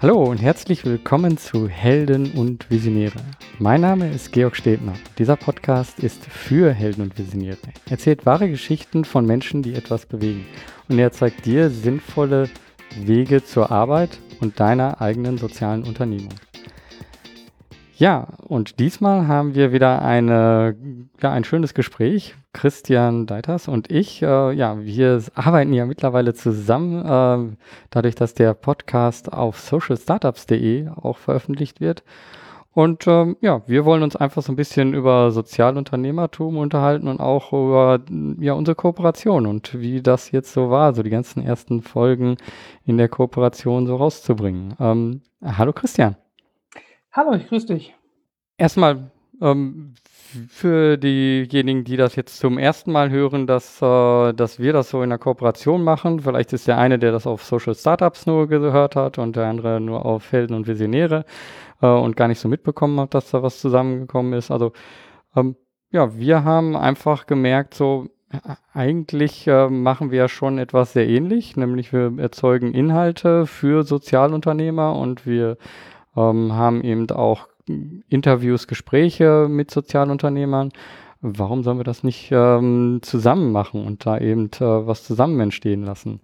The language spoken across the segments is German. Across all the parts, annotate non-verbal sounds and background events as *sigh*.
Hallo und herzlich willkommen zu Helden und Visionäre. Mein Name ist Georg Stebner. Dieser Podcast ist für Helden und Visionäre. Er erzählt wahre Geschichten von Menschen, die etwas bewegen. Und er zeigt dir sinnvolle Wege zur Arbeit und deiner eigenen sozialen Unternehmung. Ja, und diesmal haben wir wieder eine, ja, ein schönes Gespräch. Christian Deiters und ich, äh, ja, wir arbeiten ja mittlerweile zusammen, äh, dadurch, dass der Podcast auf socialstartups.de auch veröffentlicht wird. Und ähm, ja, wir wollen uns einfach so ein bisschen über Sozialunternehmertum unterhalten und auch über ja, unsere Kooperation und wie das jetzt so war, so die ganzen ersten Folgen in der Kooperation so rauszubringen. Ähm, hallo Christian. Hallo, ich grüße dich. Erstmal ähm, für diejenigen, die das jetzt zum ersten Mal hören, dass, äh, dass wir das so in der Kooperation machen. Vielleicht ist der eine, der das auf Social Startups nur gehört hat und der andere nur auf Helden und Visionäre äh, und gar nicht so mitbekommen hat, dass da was zusammengekommen ist. Also ähm, ja, wir haben einfach gemerkt, so eigentlich äh, machen wir schon etwas sehr ähnlich, nämlich wir erzeugen Inhalte für Sozialunternehmer und wir ähm, haben eben auch Interviews, Gespräche mit Sozialunternehmern. Warum sollen wir das nicht ähm, zusammen machen und da eben äh, was zusammen entstehen lassen?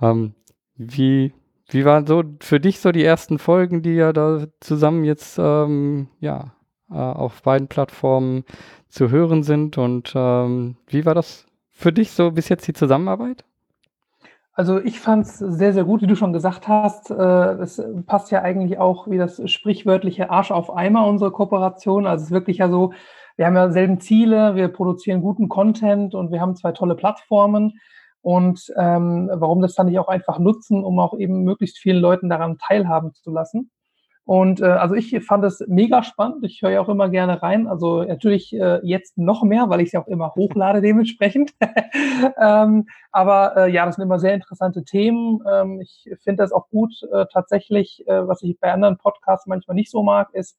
Ähm, wie, wie waren so für dich so die ersten Folgen, die ja da zusammen jetzt ähm, ja äh, auf beiden Plattformen zu hören sind? Und ähm, wie war das für dich so bis jetzt die Zusammenarbeit? Also ich fand es sehr, sehr gut, wie du schon gesagt hast. Äh, es passt ja eigentlich auch wie das sprichwörtliche Arsch auf Eimer, unsere Kooperation. Also es ist wirklich ja so, wir haben ja selben Ziele, wir produzieren guten Content und wir haben zwei tolle Plattformen. Und ähm, warum das dann nicht auch einfach nutzen, um auch eben möglichst vielen Leuten daran teilhaben zu lassen. Und äh, also ich fand es mega spannend. Ich höre ja auch immer gerne rein. Also natürlich äh, jetzt noch mehr, weil ich es ja auch immer hochlade *laughs* dementsprechend. *laughs* ähm, aber äh, ja, das sind immer sehr interessante Themen. Ähm, ich finde das auch gut äh, tatsächlich, äh, was ich bei anderen Podcasts manchmal nicht so mag, ist,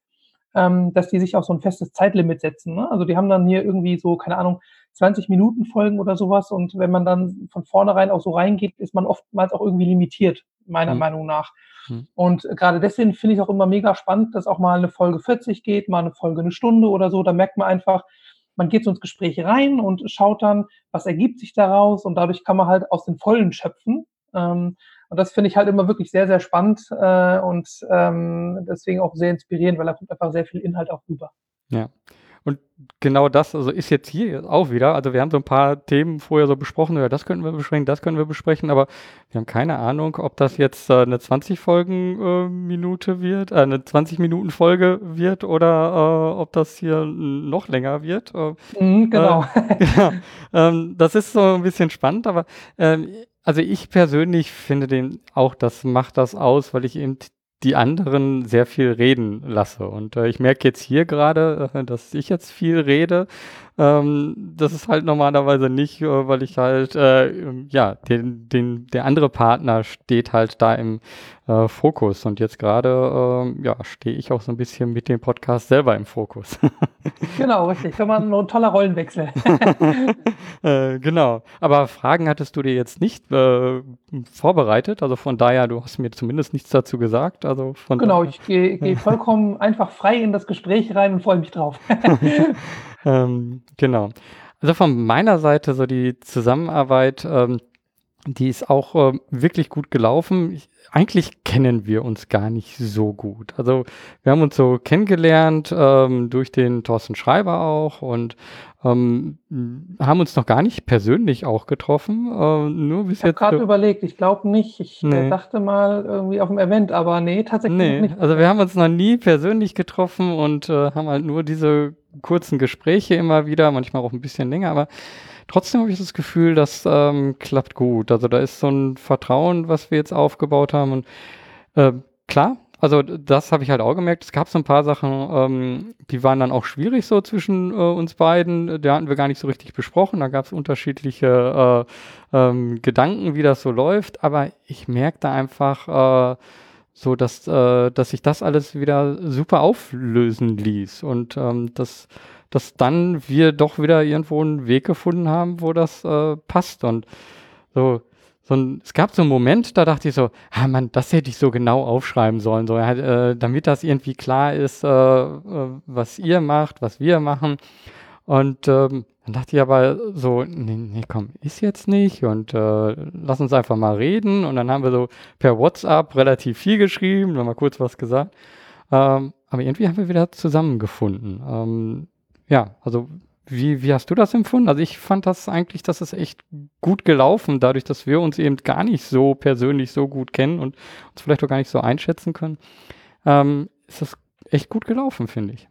ähm, dass die sich auch so ein festes Zeitlimit setzen. Ne? Also die haben dann hier irgendwie so, keine Ahnung, 20 Minuten Folgen oder sowas. Und wenn man dann von vornherein auch so reingeht, ist man oftmals auch irgendwie limitiert, meiner mhm. Meinung nach. Mhm. Und gerade deswegen finde ich auch immer mega spannend, dass auch mal eine Folge 40 geht, mal eine Folge eine Stunde oder so. Da merkt man einfach, man geht so ins Gespräch rein und schaut dann, was ergibt sich daraus und dadurch kann man halt aus den Vollen schöpfen. Ähm, und das finde ich halt immer wirklich sehr, sehr spannend äh, und ähm, deswegen auch sehr inspirierend, weil da kommt einfach sehr viel Inhalt auch rüber. Ja. Und genau das, also ist jetzt hier auch wieder, also wir haben so ein paar Themen vorher so besprochen, ja, das könnten wir besprechen, das können wir besprechen, aber wir haben keine Ahnung, ob das jetzt äh, eine 20 Folgen äh, Minute wird, äh, eine 20 Minuten Folge wird oder äh, ob das hier noch länger wird. Äh, mhm, genau. ja, *laughs* ähm, das ist so ein bisschen spannend, aber ähm, also ich persönlich finde den auch, das macht das aus, weil ich eben die anderen sehr viel reden lasse. Und äh, ich merke jetzt hier gerade, äh, dass ich jetzt viel rede. Ähm, das ist halt normalerweise nicht, äh, weil ich halt, äh, ja, den, den, der andere Partner steht halt da im äh, Fokus. Und jetzt gerade, äh, ja, stehe ich auch so ein bisschen mit dem Podcast selber im Fokus. *laughs* genau, richtig. Kann man ein toller Rollenwechsel. *laughs* äh, genau. Aber Fragen hattest du dir jetzt nicht äh, vorbereitet. Also von daher, du hast mir zumindest nichts dazu gesagt. Also von genau, ich gehe geh vollkommen *laughs* einfach frei in das Gespräch rein und freue mich drauf. Ähm, genau. Also von meiner Seite so die Zusammenarbeit, ähm, die ist auch äh, wirklich gut gelaufen. Ich, eigentlich kennen wir uns gar nicht so gut. Also wir haben uns so kennengelernt ähm, durch den Thorsten Schreiber auch und ähm, haben uns noch gar nicht persönlich auch getroffen. Äh, nur bis ich habe gerade überlegt, ich glaube nicht. Ich nee. dachte mal irgendwie auf dem Event, aber nee, tatsächlich nee. nicht. Also wir haben uns noch nie persönlich getroffen und äh, haben halt nur diese kurzen Gespräche immer wieder, manchmal auch ein bisschen länger, aber trotzdem habe ich das Gefühl, das ähm, klappt gut. Also da ist so ein Vertrauen, was wir jetzt aufgebaut haben. Und äh, klar, also das habe ich halt auch gemerkt. Es gab so ein paar Sachen, ähm, die waren dann auch schwierig so zwischen äh, uns beiden. Da hatten wir gar nicht so richtig besprochen. Da gab es unterschiedliche äh, ähm, Gedanken, wie das so läuft. Aber ich merkte einfach, äh, so dass, äh, dass sich das alles wieder super auflösen ließ und ähm, dass, dass dann wir doch wieder irgendwo einen Weg gefunden haben, wo das äh, passt und so so ein, es gab so einen Moment, da dachte ich so, ah Mann, das hätte ich so genau aufschreiben sollen, so, äh, damit das irgendwie klar ist, äh, äh, was ihr macht, was wir machen. Und ähm, dann dachte ich aber so, nee, nee, komm, ist jetzt nicht und äh, lass uns einfach mal reden. Und dann haben wir so per WhatsApp relativ viel geschrieben, haben mal kurz was gesagt. Ähm, aber irgendwie haben wir wieder zusammengefunden. Ähm, ja, also wie, wie hast du das empfunden? Also ich fand das eigentlich, dass es echt gut gelaufen, dadurch, dass wir uns eben gar nicht so persönlich so gut kennen und uns vielleicht auch gar nicht so einschätzen können. Ähm, ist das echt gut gelaufen, finde ich.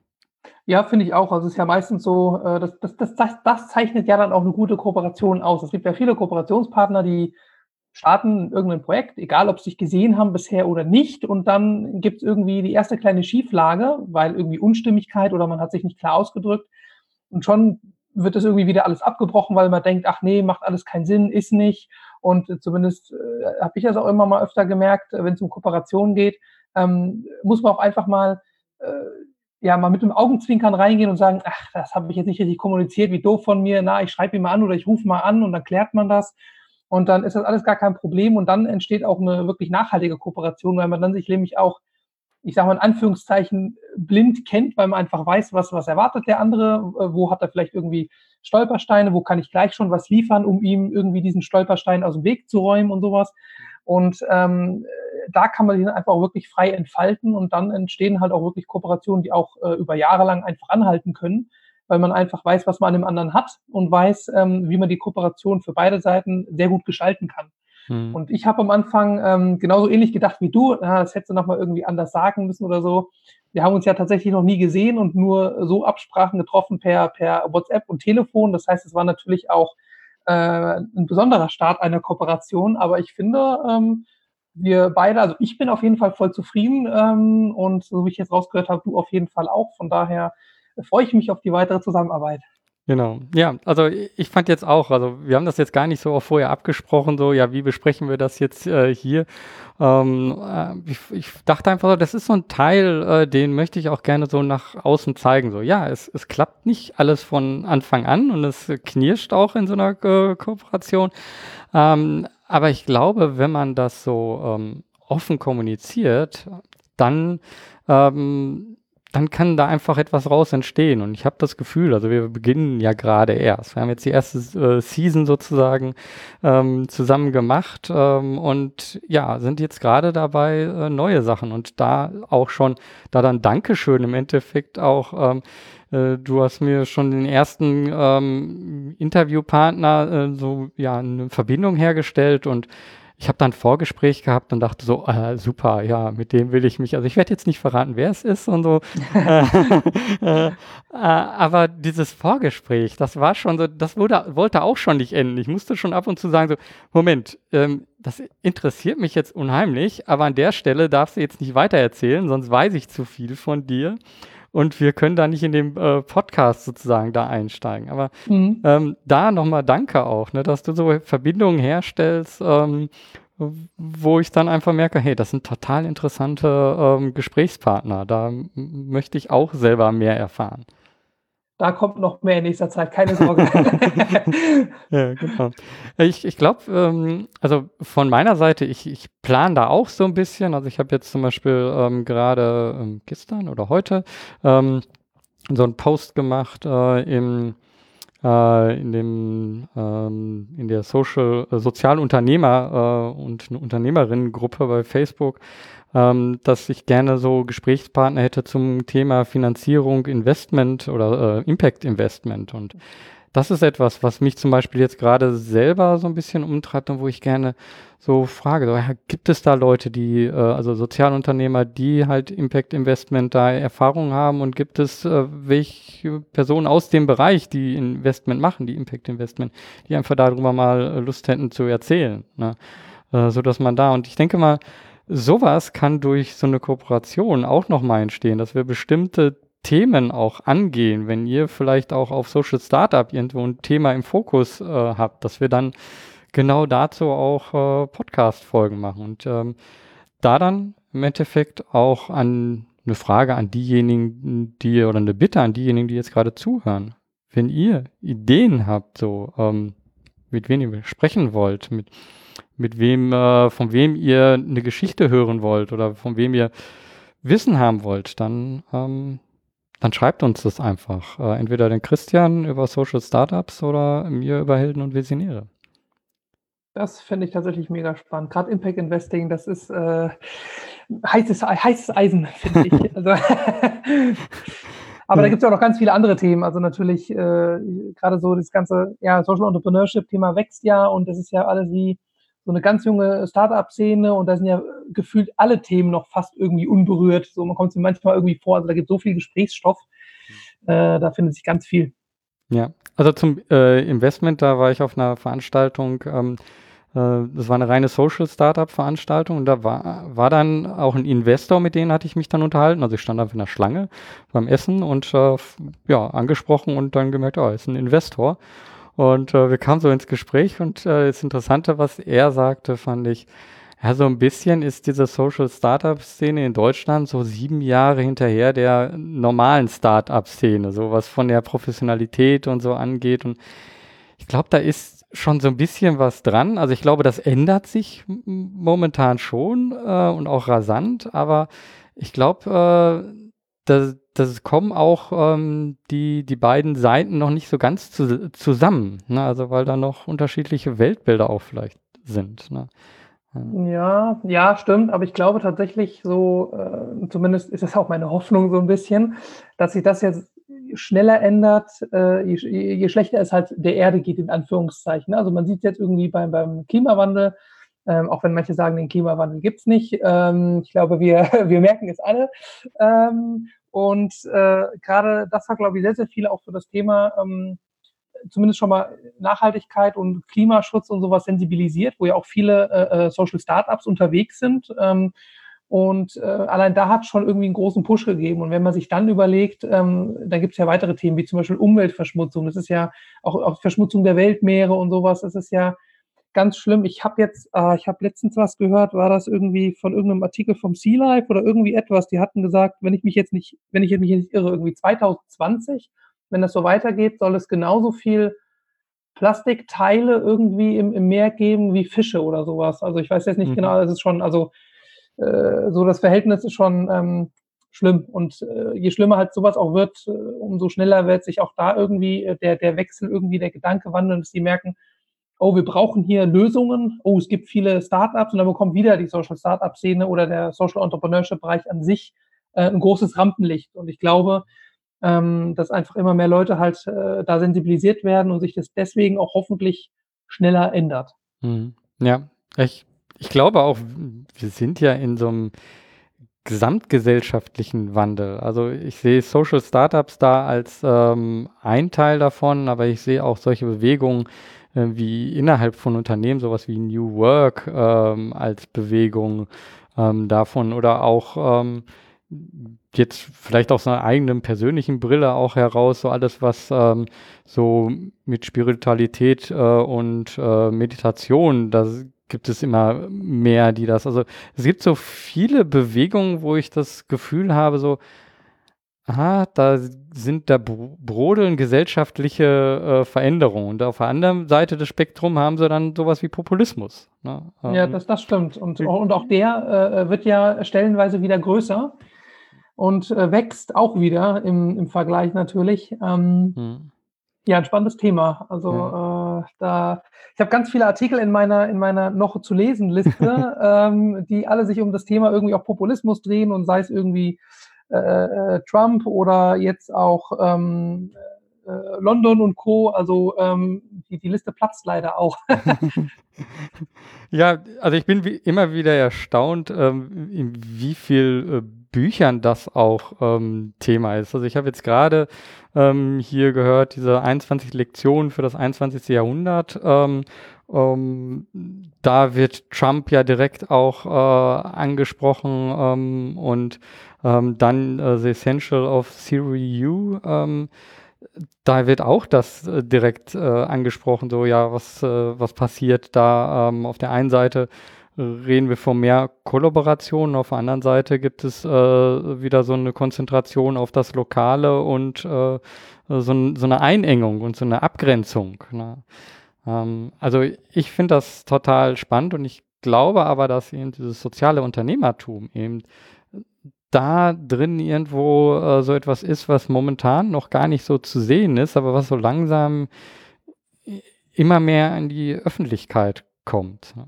Ja, finde ich auch. Also es ist ja meistens so, äh, das, das, das, das, das zeichnet ja dann auch eine gute Kooperation aus. Es gibt ja viele Kooperationspartner, die starten irgendein Projekt, egal ob sie sich gesehen haben bisher oder nicht, und dann gibt es irgendwie die erste kleine Schieflage, weil irgendwie Unstimmigkeit oder man hat sich nicht klar ausgedrückt. Und schon wird das irgendwie wieder alles abgebrochen, weil man denkt, ach nee, macht alles keinen Sinn, ist nicht. Und zumindest äh, habe ich das auch immer mal öfter gemerkt, wenn es um Kooperationen geht, ähm, muss man auch einfach mal äh, ja mal mit dem Augenzwinkern reingehen und sagen, ach, das habe ich jetzt nicht richtig kommuniziert, wie doof von mir, na, ich schreibe ihn mal an oder ich rufe mal an und dann klärt man das. Und dann ist das alles gar kein Problem und dann entsteht auch eine wirklich nachhaltige Kooperation, weil man dann sich nämlich auch, ich sage mal in Anführungszeichen, blind kennt, weil man einfach weiß, was, was erwartet der andere, äh, wo hat er vielleicht irgendwie Stolpersteine, wo kann ich gleich schon was liefern, um ihm irgendwie diesen Stolperstein aus dem Weg zu räumen und sowas. Und ähm, da kann man dann einfach auch wirklich frei entfalten und dann entstehen halt auch wirklich Kooperationen, die auch äh, über Jahre lang einfach anhalten können weil man einfach weiß, was man an dem anderen hat und weiß, ähm, wie man die Kooperation für beide Seiten sehr gut gestalten kann. Mhm. Und ich habe am Anfang ähm, genauso ähnlich gedacht wie du, ja, das hättest du nochmal irgendwie anders sagen müssen oder so. Wir haben uns ja tatsächlich noch nie gesehen und nur so Absprachen getroffen per, per WhatsApp und Telefon. Das heißt, es war natürlich auch äh, ein besonderer Start einer Kooperation, aber ich finde, ähm, wir beide, also ich bin auf jeden Fall voll zufrieden ähm, und so wie ich jetzt rausgehört habe, du auf jeden Fall auch. Von daher freue ich mich auf die weitere Zusammenarbeit. Genau. Ja, also ich fand jetzt auch, also wir haben das jetzt gar nicht so auch vorher abgesprochen, so, ja, wie besprechen wir das jetzt äh, hier? Ähm, äh, ich, ich, dachte einfach so, das ist so ein Teil, äh, den möchte ich auch gerne so nach außen zeigen. So, ja, es, es klappt nicht alles von Anfang an und es knirscht auch in so einer äh, Kooperation. Ähm, aber ich glaube, wenn man das so ähm, offen kommuniziert, dann ähm, dann kann da einfach etwas raus entstehen. Und ich habe das Gefühl, also wir beginnen ja gerade erst. Wir haben jetzt die erste äh, Season sozusagen ähm, zusammen gemacht ähm, und ja, sind jetzt gerade dabei, äh, neue Sachen. Und da auch schon, da dann Dankeschön im Endeffekt auch. Ähm, äh, du hast mir schon den ersten ähm, Interviewpartner äh, so ja eine Verbindung hergestellt und ich habe dann ein Vorgespräch gehabt und dachte so, äh, super, ja, mit dem will ich mich, also ich werde jetzt nicht verraten, wer es ist und so. *laughs* Äh, äh, äh, aber dieses Vorgespräch, das war schon so, das wurde, wollte auch schon nicht enden. Ich musste schon ab und zu sagen, so, Moment, ähm, das interessiert mich jetzt unheimlich, aber an der Stelle darfst du jetzt nicht weitererzählen, sonst weiß ich zu viel von dir und wir können da nicht in den äh, Podcast sozusagen da einsteigen. Aber mhm. ähm, da nochmal danke auch, ne, dass du so Verbindungen herstellst, ähm, wo ich dann einfach merke, hey, das sind total interessante ähm, Gesprächspartner. Da möchte ich auch selber mehr erfahren. Da kommt noch mehr in nächster Zeit, keine Sorge. *laughs* ja, genau. Ich, ich glaube, ähm, also von meiner Seite, ich, ich plane da auch so ein bisschen. Also ich habe jetzt zum Beispiel ähm, gerade ähm, gestern oder heute ähm, so einen Post gemacht äh, im äh, in dem ähm, in der Social äh, Sozialunternehmer äh, und Unternehmerinnengruppe bei Facebook ähm, dass ich gerne so Gesprächspartner hätte zum Thema Finanzierung, Investment oder äh, Impact Investment. Und das ist etwas, was mich zum Beispiel jetzt gerade selber so ein bisschen umtreibt und wo ich gerne so frage, so, ja, gibt es da Leute, die, äh, also Sozialunternehmer, die halt Impact Investment da Erfahrung haben und gibt es äh, welche Personen aus dem Bereich, die Investment machen, die Impact Investment, die einfach darüber mal Lust hätten zu erzählen, ne? äh, so dass man da und ich denke mal, sowas kann durch so eine Kooperation auch nochmal entstehen, dass wir bestimmte Themen auch angehen, wenn ihr vielleicht auch auf Social Startup irgendwo ein Thema im Fokus äh, habt, dass wir dann genau dazu auch äh, Podcast-Folgen machen und ähm, da dann im Endeffekt auch an eine Frage an diejenigen, die oder eine Bitte an diejenigen, die jetzt gerade zuhören. Wenn ihr Ideen habt, so ähm, mit wem ihr sprechen wollt, mit mit wem, äh, von wem ihr eine Geschichte hören wollt oder von wem ihr Wissen haben wollt, dann, ähm, dann schreibt uns das einfach. Äh, entweder den Christian über Social Startups oder mir über Helden und Visionäre. Das finde ich tatsächlich mega spannend. Gerade Impact Investing, das ist äh, heißes, heißes Eisen, finde ich. *laughs* Also, *laughs* aber da gibt es ja auch noch ganz viele andere Themen. Also natürlich äh, gerade so das ganze ja, Social Entrepreneurship-Thema wächst ja und das ist ja alles wie so eine ganz junge Startup-Szene und da sind ja gefühlt alle Themen noch fast irgendwie unberührt. So, man kommt sich manchmal irgendwie vor, also da gibt es so viel Gesprächsstoff, äh, da findet sich ganz viel. Ja, also zum äh, Investment, da war ich auf einer Veranstaltung, ähm, äh, das war eine reine Social Startup Veranstaltung und da war, war dann auch ein Investor, mit dem hatte ich mich dann unterhalten. Also ich stand einfach in der Schlange beim Essen und äh, ja, angesprochen und dann gemerkt, oh, er ist ein Investor. Und äh, wir kamen so ins Gespräch und äh, das Interessante, was er sagte, fand ich, ja, so ein bisschen ist diese Social Startup Szene in Deutschland so sieben Jahre hinterher der normalen Startup Szene, so was von der Professionalität und so angeht. Und ich glaube, da ist schon so ein bisschen was dran. Also ich glaube, das ändert sich momentan schon äh, und auch rasant, aber ich glaube, äh, das, das kommen auch ähm, die, die beiden Seiten noch nicht so ganz zu, zusammen. Ne? Also weil da noch unterschiedliche Weltbilder auch vielleicht sind. Ne? Ja, ja, stimmt. Aber ich glaube tatsächlich so, äh, zumindest ist es auch meine Hoffnung so ein bisschen, dass sich das jetzt schneller ändert, äh, je, je, schlechter es halt der Erde geht, in Anführungszeichen. Also man sieht jetzt irgendwie beim, beim Klimawandel, ähm, auch wenn manche sagen, den Klimawandel gibt's nicht. Ähm, ich glaube, wir, *laughs* wir merken es alle. Ähm, und äh, gerade das hat, glaube ich, sehr, sehr viel auch für das Thema, ähm, zumindest schon mal Nachhaltigkeit und Klimaschutz und sowas sensibilisiert, wo ja auch viele äh, äh Social Startups unterwegs sind. Ähm, und äh, allein da hat schon irgendwie einen großen Push gegeben. Und wenn man sich dann überlegt, ähm, da gibt es ja weitere Themen, wie zum Beispiel Umweltverschmutzung. Das ist ja auch, auch Verschmutzung der Weltmeere und sowas. Das ist ja ganz schlimm. Ich habe jetzt, äh, ich habe letztens was gehört, war das irgendwie von irgendeinem Artikel vom Sea Life oder irgendwie etwas. Die hatten gesagt, wenn ich mich jetzt nicht, wenn ich mich nicht irre, irgendwie 2020, wenn das so weitergeht, soll es genauso viel Plastikteile irgendwie im, im Meer geben wie Fische oder sowas. Also ich weiß jetzt nicht mhm. genau, das ist schon, also äh, so das Verhältnis ist schon ähm, schlimm. Und äh, je schlimmer halt sowas auch wird, äh, umso schneller wird sich auch da irgendwie äh, der, der Wechsel, irgendwie der Gedanke wandeln, dass die merken, oh, wir brauchen hier Lösungen, oh, es gibt viele Startups und dann bekommt wieder die Social Startup-Szene oder der Social Entrepreneurship-Bereich an sich äh, ein großes Rampenlicht. Und ich glaube, ähm, dass einfach immer mehr Leute halt äh, da sensibilisiert werden und sich das deswegen auch hoffentlich schneller ändert. Mhm. Ja, ich ich glaube auch, wir sind ja in so einem gesamtgesellschaftlichen Wandel. Also ich sehe Social Startups da als ähm, ein Teil davon, aber ich sehe auch solche Bewegungen äh, wie innerhalb von Unternehmen, sowas wie New Work ähm, als Bewegung ähm, davon oder auch ähm, jetzt vielleicht aus einer eigenen persönlichen Brille auch heraus, so alles, was ähm, so mit Spiritualität äh, und äh, Meditation, das gibt es immer mehr, die das. Also es gibt so viele Bewegungen, wo ich das Gefühl habe, so, aha, da sind da brodeln gesellschaftliche äh, Veränderungen. Und auf der anderen Seite des Spektrums haben sie dann sowas wie Populismus. Ne? Ja, ähm, das, das stimmt. Und, und auch der äh, wird ja stellenweise wieder größer und äh, wächst auch wieder im, im Vergleich natürlich. Ähm, hm. Ja, ein spannendes Thema. Also ja. äh, da, ich habe ganz viele Artikel in meiner in meiner noch zu lesen Liste, *laughs* ähm, die alle sich um das Thema irgendwie auch Populismus drehen und sei es irgendwie äh, Trump oder jetzt auch ähm, äh, London und Co. Also ähm, die, die Liste platzt leider auch. *laughs* ja, also ich bin wie immer wieder erstaunt, ähm, in wie viel äh, Büchern das auch ähm, Thema ist. Also ich habe jetzt gerade ähm, hier gehört, diese 21 Lektionen für das 21. Jahrhundert. Ähm, ähm, da wird Trump ja direkt auch äh, angesprochen ähm, und ähm, dann äh, The Essential of Theory U. Ähm, da wird auch das äh, direkt äh, angesprochen, so ja, was, äh, was passiert da ähm, auf der einen Seite reden wir von mehr Kollaboration. Auf der anderen Seite gibt es äh, wieder so eine Konzentration auf das Lokale und äh, so, so, eine Einengung und so eine Abgrenzung. Ne? Ähm, also ich finde das total spannend und ich glaube aber, dass eben dieses soziale Unternehmertum eben da drin irgendwo äh, so etwas ist, was momentan noch gar nicht so zu sehen ist, aber was so langsam immer mehr in die Öffentlichkeit kommt. Ne?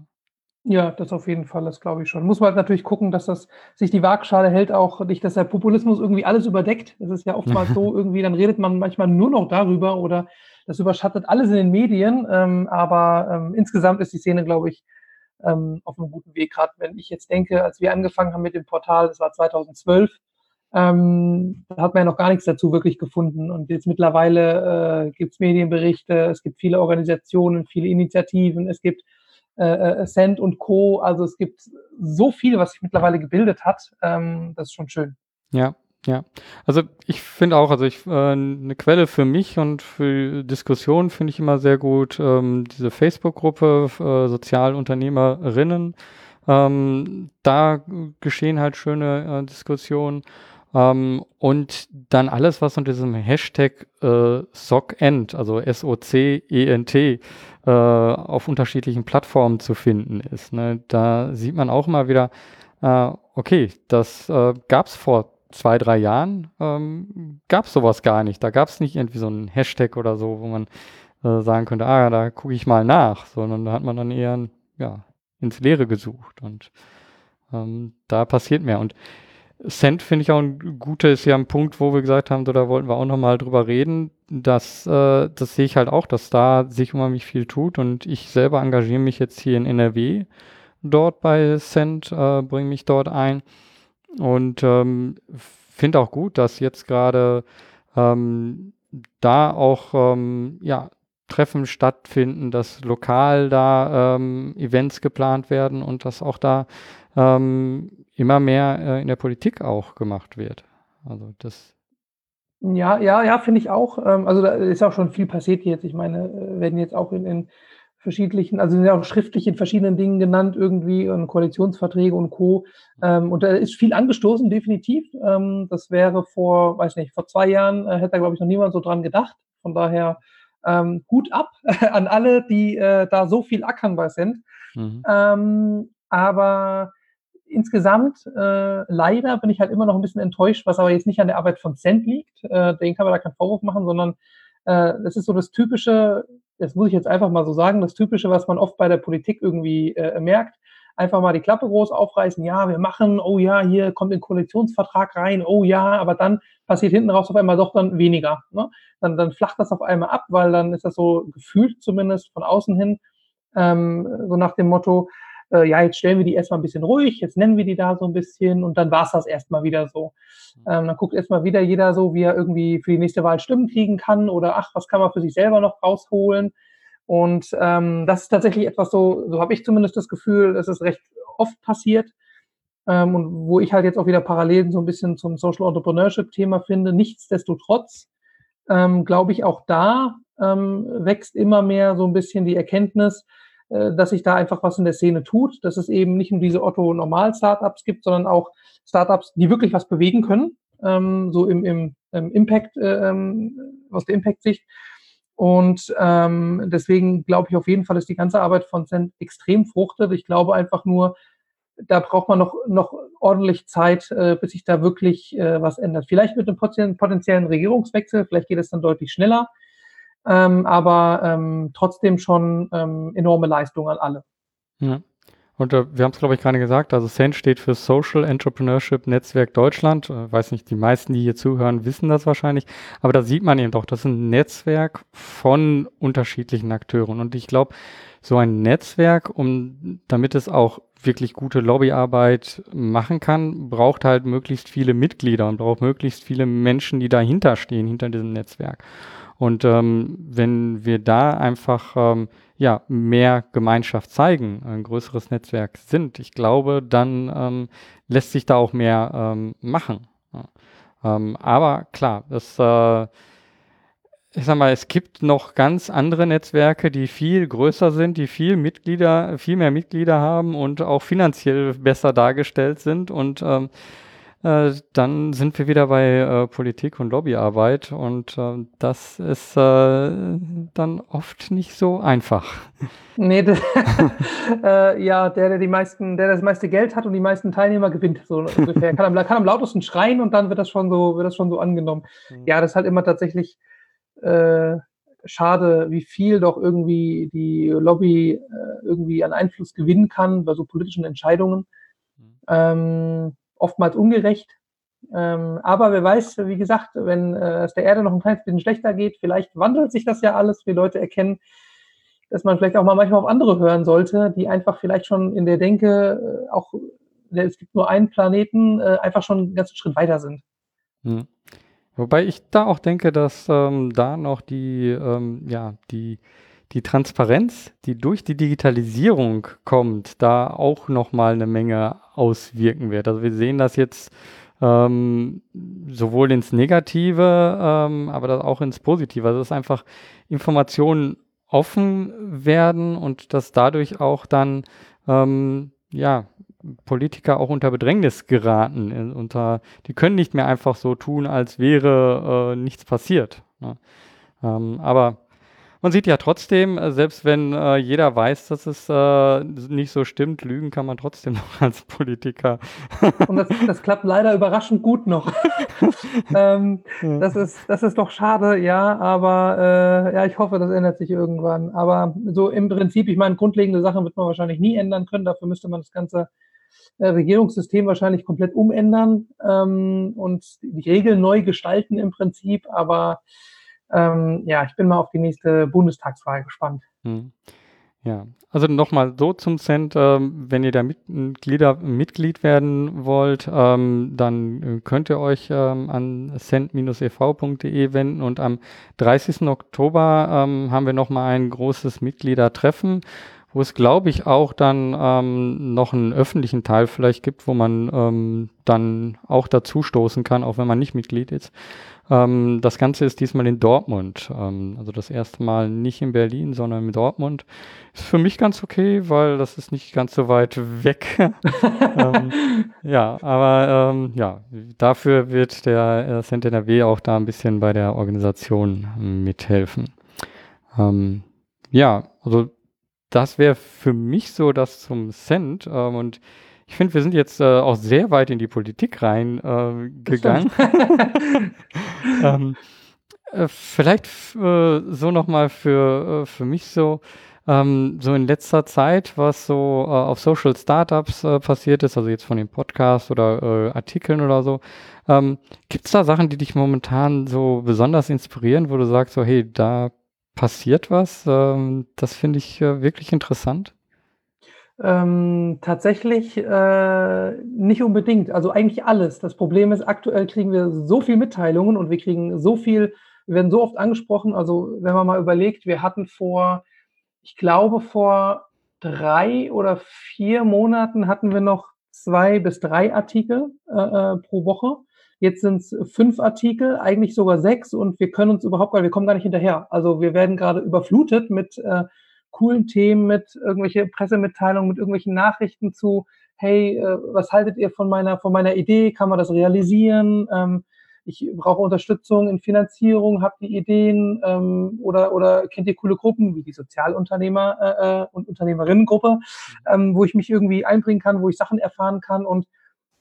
Ja, das auf jeden Fall, das glaube ich schon. Muss man halt natürlich gucken, dass das sich die Waagschale hält, auch nicht, dass der Populismus irgendwie alles überdeckt. Das ist ja oftmals *laughs* so irgendwie, dann redet man manchmal nur noch darüber oder das überschattet alles in den Medien. Ähm, aber ähm, insgesamt ist die Szene, glaube ich, ähm, auf einem guten Weg. Gerade wenn ich jetzt denke, als wir angefangen haben mit dem Portal, das war 2012, ähm, da hat man ja noch gar nichts dazu wirklich gefunden. Und jetzt mittlerweile äh, gibt es Medienberichte, es gibt viele Organisationen, viele Initiativen, es gibt äh, Cent äh, und Co. Also es gibt so viel, was sich mittlerweile gebildet hat. Ähm, das ist schon schön. Ja, ja. Also ich finde auch, also ich äh, eine Quelle für mich und für Diskussionen finde ich immer sehr gut ähm, diese Facebook-Gruppe äh, Sozialunternehmerinnen. Ähm, da geschehen halt schöne äh, Diskussionen. Ähm, und dann alles, was unter diesem Hashtag äh, SOCENT, also S-O-C-E-N-T, äh, auf unterschiedlichen Plattformen zu finden ist. Ne? Da sieht man auch immer wieder, äh, okay, das äh, gab es vor zwei, drei Jahren, ähm, gab es sowas gar nicht. Da gab es nicht irgendwie so einen Hashtag oder so, wo man äh, sagen könnte, ah, da gucke ich mal nach, sondern da hat man dann eher ja, ins Leere gesucht und ähm, da passiert mehr. Und Cent finde ich auch ein guter, ist ja ein Punkt, wo wir gesagt haben, so, da wollten wir auch nochmal drüber reden. dass, äh, das sehe ich halt auch, dass da sich unheimlich viel tut und ich selber engagiere mich jetzt hier in NRW dort bei Cent, äh, bringe mich dort ein und ähm, finde auch gut, dass jetzt gerade ähm, da auch ähm, ja, Treffen stattfinden, dass lokal da ähm, Events geplant werden und dass auch da ähm, immer mehr äh, in der Politik auch gemacht wird. Also das. Ja, ja, ja, finde ich auch. Ähm, also da ist auch schon viel passiert jetzt. Ich meine, äh, werden jetzt auch in, in verschiedenen, also sind ja auch schriftlich in verschiedenen Dingen genannt irgendwie und Koalitionsverträge und Co. Ähm, und da ist viel angestoßen, definitiv. Ähm, das wäre vor, weiß nicht, vor zwei Jahren äh, hätte da glaube ich noch niemand so dran gedacht. Von daher ähm, Hut ab *laughs* an alle, die äh, da so viel ackern bei sind. Mhm. Ähm, aber insgesamt, äh, leider bin ich halt immer noch ein bisschen enttäuscht, was aber jetzt nicht an der Arbeit von Cent liegt. Äh, den kann man da keinen Vorwurf machen, sondern äh, das ist so das typische, das muss ich jetzt einfach mal so sagen, das typische, was man oft bei der Politik irgendwie äh, merkt. Einfach mal die Klappe groß aufreißen, ja, wir machen, oh ja, hier kommt ein Koalitionsvertrag rein, oh ja, aber dann passiert hinten raus auf einmal doch dann weniger. Ne? Dann, dann flacht das auf einmal ab, weil dann ist das so gefühlt zumindest von außen hin, ähm, so nach dem Motto, äh, ja, jetzt stellen wir die erstmal ein bisschen ruhig, jetzt nennen wir die da so ein bisschen und dann war es das erstmal wieder so. Mhm. Ähm, dann guckt erstmal wieder jeder so, wie er irgendwie für die nächste Wahl Stimmen kriegen kann oder ach, was kann man für sich selber noch rausholen. Und ähm, das ist tatsächlich etwas so, so habe ich zumindest das Gefühl, dass es recht oft passiert. Ähm, und wo ich halt jetzt auch wieder Parallelen so ein bisschen zum Social Entrepreneurship-Thema finde. Nichtsdestotrotz ähm, glaube ich, auch da ähm, wächst immer mehr so ein bisschen die Erkenntnis, dass sich da einfach was in der Szene tut, dass es eben nicht nur diese Otto-Normal-Startups gibt, sondern auch Startups, die wirklich was bewegen können, ähm, so im, im, im Impact, äh, ähm, aus der Impact-Sicht. Und ähm, deswegen glaube ich auf jeden Fall, dass die ganze Arbeit von Cent extrem fruchtet. Ich glaube einfach nur, da braucht man noch, noch ordentlich Zeit, äh, bis sich da wirklich äh, was ändert. Vielleicht mit einem potenziellen Regierungswechsel, vielleicht geht es dann deutlich schneller ähm, aber ähm, trotzdem schon ähm, enorme Leistung an alle. Ja. Und äh, wir haben es, glaube ich, gerade gesagt, also SEND steht für Social Entrepreneurship Netzwerk Deutschland. Äh, weiß nicht, die meisten, die hier zuhören, wissen das wahrscheinlich. Aber da sieht man eben doch, das ist ein Netzwerk von unterschiedlichen Akteuren. Und ich glaube, so ein Netzwerk, um damit es auch wirklich gute Lobbyarbeit machen kann, braucht halt möglichst viele Mitglieder und braucht möglichst viele Menschen, die dahinter stehen, hinter diesem Netzwerk. Und ähm, wenn wir da einfach ähm, ja, mehr Gemeinschaft zeigen, ein größeres Netzwerk sind, ich glaube, dann ähm, lässt sich da auch mehr ähm, machen. Ja. Ähm, aber klar, das, äh, ich sag mal, es gibt noch ganz andere Netzwerke, die viel größer sind, die viel Mitglieder, viel mehr Mitglieder haben und auch finanziell besser dargestellt sind und ähm, äh, dann sind wir wieder bei äh, Politik und Lobbyarbeit und äh, das ist äh, dann oft nicht so einfach. *laughs* Nee, *laughs* äh, ja, der, der die meisten, der das meiste Geld hat und die meisten Teilnehmer gewinnt, so ungefähr. Kann am, kann am lautesten schreien und dann wird das schon so, wird das schon so angenommen. Mhm. Ja, das ist halt immer tatsächlich schade, wie viel doch irgendwie die Lobby irgendwie an Einfluss gewinnen kann bei so politischen Entscheidungen. Mhm. Ähm, oftmals ungerecht. Ähm, aber wer weiß, wie gesagt, wenn äh, es der Erde noch ein kleines bisschen schlechter geht, vielleicht wandelt sich das ja alles, wie Leute erkennen, dass man vielleicht auch mal manchmal auf andere hören sollte, die einfach vielleicht schon in der Denke äh, auch, es gibt nur einen Planeten, äh, einfach schon einen ganzen Schritt weiter sind. Hm. Wobei ich da auch denke, dass ähm, da noch die, ähm, ja, die, die Transparenz, die durch die Digitalisierung kommt, da auch nochmal eine Menge auswirken wird. Also wir sehen das jetzt ähm, sowohl ins Negative, ähm, aber auch ins Positive. Also dass einfach Informationen offen werden und dass dadurch auch dann ähm, ja Politiker auch unter Bedrängnis geraten. Unter, die können nicht mehr einfach so tun, als wäre äh, nichts passiert. Ne? Ähm, aber man sieht ja trotzdem, äh, selbst wenn äh, jeder weiß, dass es äh, nicht so stimmt, lügen kann man trotzdem *laughs* noch als Politiker. Und das, das klappt leider überraschend gut noch. *laughs* ähm, ja. das, ist, das ist doch schade, ja, aber äh, ja, ich hoffe, das ändert sich irgendwann. Aber so im Prinzip, ich meine, grundlegende Sachen wird man wahrscheinlich nie ändern können. Dafür müsste man das ganze äh, Regierungssystem wahrscheinlich komplett umändern ähm, und die Regeln neu gestalten im Prinzip. Aber ähm, ja, ich bin mal auf die nächste Bundestagswahl gespannt. Hm. Ja, also nochmal so zum Cent, ähm, wenn ihr da Mitglieder, Mitglied werden wollt, ähm, dann äh, könnt ihr euch ähm, an cent-ev.de wenden und am 30. Oktober ähm, haben wir nochmal ein großes Mitgliedertreffen, wo es, glaube ich, auch dann ähm, noch einen öffentlichen Teil vielleicht gibt, wo man ähm, dann auch dazu stoßen kann, auch wenn man nicht Mitglied ist. Ähm, das Ganze ist diesmal in Dortmund. Ähm, also das erste Mal nicht in Berlin, sondern in Dortmund. Ist für mich ganz okay, weil das ist nicht ganz so weit weg. *laughs* ähm, ja, aber ähm, ja, dafür wird der äh, Cent NRW auch da ein bisschen bei der Organisation mithelfen. Ähm, ja, also das wäre für mich so das zum Cent. Ähm, und ich finde, wir sind jetzt äh, auch sehr weit in die Politik reingegangen. Äh, *laughs* ähm, äh, vielleicht äh, so nochmal für, äh, für mich so, ähm, so in letzter Zeit, was so äh, auf Social Startups passiert ist, also jetzt von den Podcasts oder Artikeln oder so. Ähm, Gibt es da Sachen, die dich momentan so besonders inspirieren, wo du sagst, so hey, da passiert was? Ähm, das finde ich wirklich interessant. Ähm, tatsächlich äh, nicht unbedingt. Also eigentlich alles. Das Problem ist, aktuell kriegen wir so viel Mitteilungen und wir kriegen so viel, wir werden so oft angesprochen. Also wenn man mal überlegt, wir hatten vor, ich glaube vor drei oder vier Monaten hatten wir noch zwei bis drei Artikel äh, äh pro Woche. Jetzt sind es fünf Artikel, eigentlich sogar sechs und wir können uns überhaupt gar, wir kommen gar nicht hinterher. Also wir werden gerade überflutet mit äh, coolen Themen, mit irgendwelche Pressemitteilungen, mit irgendwelchen Nachrichten zu, hey, äh, was haltet ihr von meiner, von meiner Idee? Kann man das realisieren? Ähm, ich brauche Unterstützung in Finanzierung, habt ihr Ideen ähm, oder, oder kennt ihr coole Gruppen wie die Sozialunternehmer äh, äh und Unternehmerinnengruppe, ähm, wo ich mich irgendwie einbringen kann, wo ich Sachen erfahren kann. Und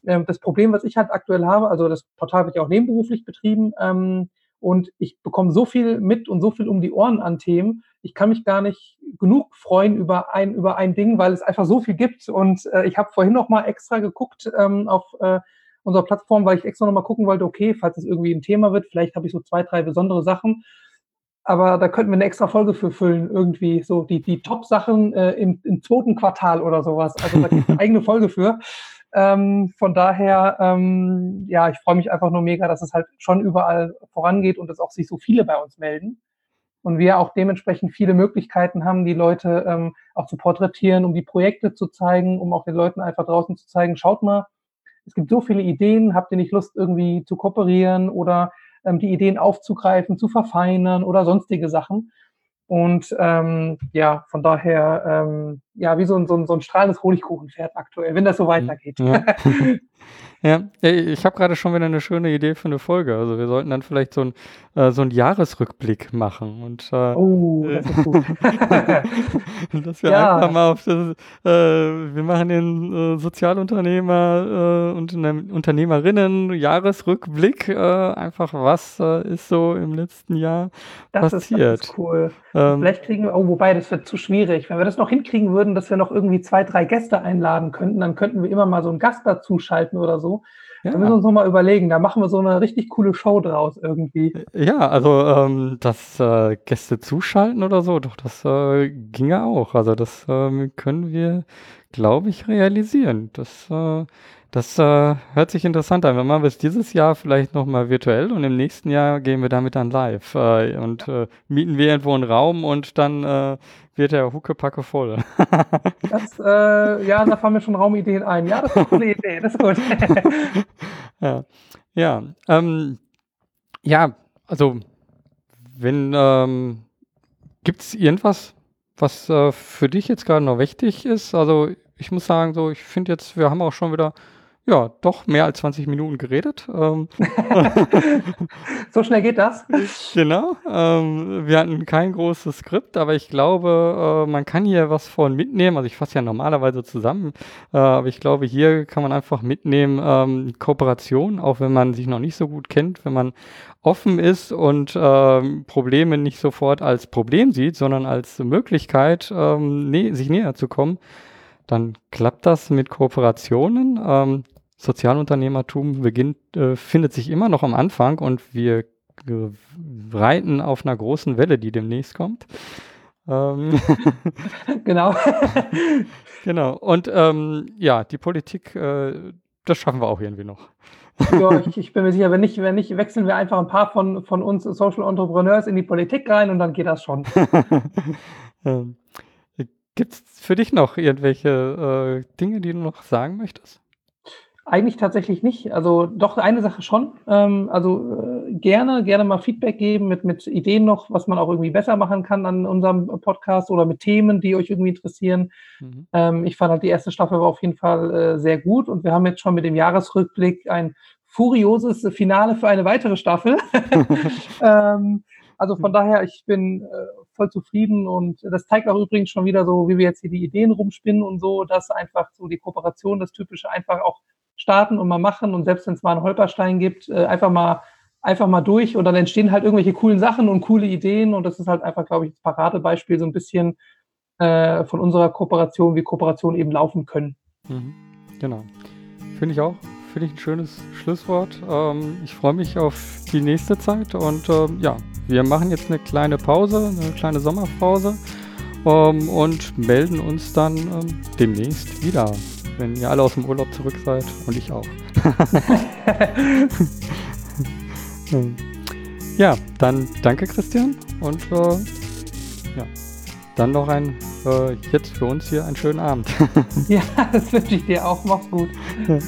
ähm, das Problem, was ich halt aktuell habe, also das Portal wird ja auch nebenberuflich betrieben, ähm, und ich bekomme so viel mit und so viel um die Ohren an Themen. Ich kann mich gar nicht genug freuen über ein, über ein Ding, weil es einfach so viel gibt. Und äh, ich habe vorhin noch mal extra geguckt ähm, auf äh, unserer Plattform, weil ich extra noch mal gucken wollte, okay, falls es irgendwie ein Thema wird, vielleicht habe ich so zwei, drei besondere Sachen. Aber da könnten wir eine extra Folge für füllen, irgendwie so die, die Top-Sachen äh, im, im zweiten Quartal oder sowas. Also da gibt es eine *laughs* eigene Folge für. Ähm, von daher, ähm, ja, ich freue mich einfach nur mega, dass es halt schon überall vorangeht und dass auch sich so viele bei uns melden. Und wir auch dementsprechend viele Möglichkeiten haben, die Leute ähm, auch zu porträtieren, um die Projekte zu zeigen, um auch den Leuten einfach draußen zu zeigen, schaut mal, es gibt so viele Ideen, habt ihr nicht Lust irgendwie zu kooperieren oder ähm, die Ideen aufzugreifen, zu verfeinern oder sonstige Sachen. Und ähm, ja, von daher, ähm, ja, wie so ein, so, ein, so ein strahlendes Honigkuchenpferd aktuell, wenn das so weitergeht. Ja. *laughs* *laughs* Ja, ich habe gerade schon wieder eine schöne Idee für eine Folge. Also wir sollten dann vielleicht so, ein, äh, so einen Jahresrückblick machen. Und, äh, oh, das ist gut. *laughs* dass wir ja. einfach mal auf das, äh, wir machen den äh, Sozialunternehmer äh, und Unternehmerinnen Jahresrückblick. Äh, einfach, was ist so im letzten Jahr das passiert. Ist, das ist cool. Ähm, vielleicht kriegen wir, oh, wobei, das wird zu schwierig. Wenn wir das noch hinkriegen würden, dass wir noch irgendwie zwei, drei Gäste einladen könnten, dann könnten wir immer mal so einen Gast dazu schalten oder so. Ja. Da müssen wir uns nochmal überlegen. Da machen wir so eine richtig coole Show draus irgendwie. Ja, also ähm, das äh, Gäste zuschalten oder so, doch, das äh, ginge auch. Also das äh, können wir, glaube ich, realisieren. Das, äh, das äh, hört sich interessant an. Wir machen es dieses Jahr vielleicht nochmal virtuell und im nächsten Jahr gehen wir damit dann live äh, und äh, mieten wir irgendwo einen Raum und dann äh, wird der Huckepacke voll. *laughs* *laughs* das, äh, ja, da fallen mir schon Raumideen ein. Ja, das ist eine coole Idee, das ist gut. *laughs* ja, ja, ähm, ja, also wenn ähm, gibt es irgendwas, was äh, für dich jetzt gerade noch wichtig ist? Also ich muss sagen, so ich finde jetzt, wir haben auch schon wieder ja, doch mehr als 20 Minuten geredet. Ähm, *laughs* so schnell geht das? Genau. Ähm, wir hatten kein großes Skript, aber ich glaube, äh, man kann hier was von mitnehmen. Also ich fasse ja normalerweise zusammen, äh, aber ich glaube, hier kann man einfach mitnehmen, ähm, Kooperation, auch wenn man sich noch nicht so gut kennt, wenn man offen ist und ähm, Probleme nicht sofort als Problem sieht, sondern als Möglichkeit, ähm, nä sich näher zu kommen dann klappt das mit Kooperationen. Ähm, Sozialunternehmertum beginnt, äh, findet sich immer noch am Anfang und wir reiten auf einer großen Welle, die demnächst kommt. Ähm *laughs* genau. *laughs* genau. Und ähm, ja, die Politik, äh, das schaffen wir auch irgendwie noch. ja, *laughs* ich, ich, bin mir sicher, wenn nicht, wenn nicht, wechseln wir einfach ein paar von, von uns Social Entrepreneurs in die Politik rein und dann geht das schon. ähm, Gibt es für dich noch irgendwelche äh, Dinge, die du noch sagen möchtest? Eigentlich tatsächlich nicht. Also doch eine Sache schon. Ähm, also äh, gerne, gerne mal Feedback geben mit, mit Ideen noch, was man auch irgendwie besser machen kann an unserem Podcast oder mit Themen, die euch irgendwie interessieren. Mhm. Ähm, ich fand halt die erste Staffel war auf jeden Fall äh, sehr gut und wir haben jetzt schon mit dem Jahresrückblick ein furioses Finale für eine weitere Staffel. *laughs* *laughs* ähm, also von daher, ich bin äh, voll zufrieden und das zeigt auch übrigens schon wieder so, wie wir jetzt hier die Ideen rumspinnen und so, dass einfach so die Kooperation, das Typische einfach auch starten und mal machen und selbst wenn es mal einen Holperstein gibt, äh, einfach mal einfach mal durch und dann entstehen halt irgendwelche coolen Sachen und coole Ideen und das ist halt einfach, glaube ich, das Paradebeispiel so ein bisschen äh, von unserer Kooperation, wie Kooperationen eben laufen können. Mhm. Genau. Finde ich auch. Finde ich ein schönes Schlusswort. Ähm, ich freue mich auf die nächste Zeit und ähm, ja, wir machen jetzt eine kleine Pause, eine kleine Sommerpause ähm, und melden uns dann ähm, demnächst wieder, wenn ihr alle aus dem Urlaub zurück seid und ich auch. *laughs* ja, dann danke Christian und äh, ja, dann noch ein, äh, jetzt für uns hier einen schönen Abend. *laughs* ja, das wünsche ich dir auch. Mach's gut. *laughs*